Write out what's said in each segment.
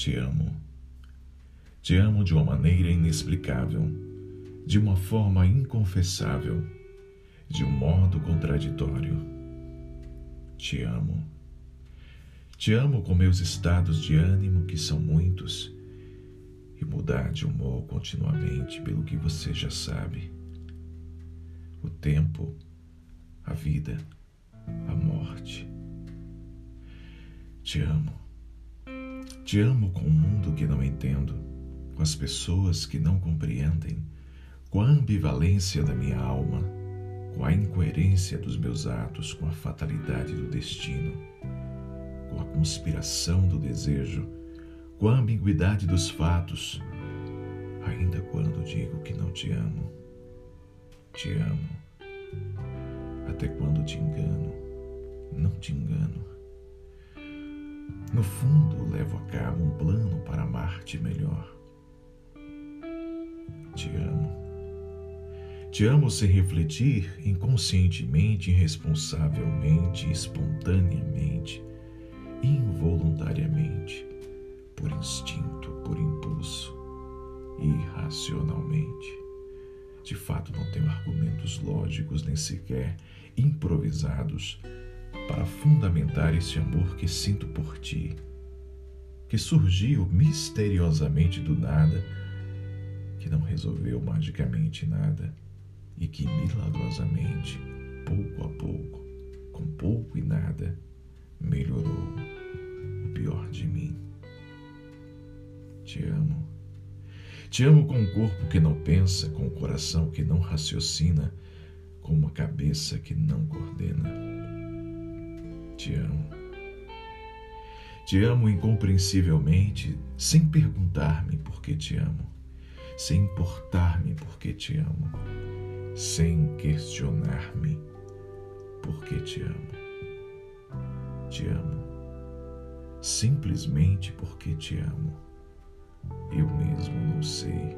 Te amo. Te amo de uma maneira inexplicável, de uma forma inconfessável, de um modo contraditório. Te amo. Te amo com meus estados de ânimo, que são muitos, e mudar de humor continuamente, pelo que você já sabe. O tempo, a vida, a morte. Te amo. Te amo com o mundo que não entendo, com as pessoas que não compreendem, com a ambivalência da minha alma, com a incoerência dos meus atos, com a fatalidade do destino, com a conspiração do desejo, com a ambiguidade dos fatos, ainda quando digo que não te amo. Te amo. Até quando te engano, não te engano. No fundo, levo a cabo um plano para amar-te melhor. Te amo. Te amo sem refletir, inconscientemente, irresponsavelmente, espontaneamente, involuntariamente, por instinto, por impulso, irracionalmente. De fato, não tenho argumentos lógicos nem sequer improvisados para fundamentar esse amor que sinto por ti, que surgiu misteriosamente do nada, que não resolveu magicamente nada e que milagrosamente, pouco a pouco, com pouco e nada, melhorou o pior de mim. Te amo. Te amo com um corpo que não pensa, com um coração que não raciocina, com uma cabeça que não coordena te amo. Te amo incompreensivelmente, sem perguntar-me por que te amo, sem importar-me por que te amo, sem questionar-me por que te amo. Te amo simplesmente porque te amo. Eu mesmo não sei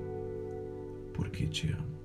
por que te amo.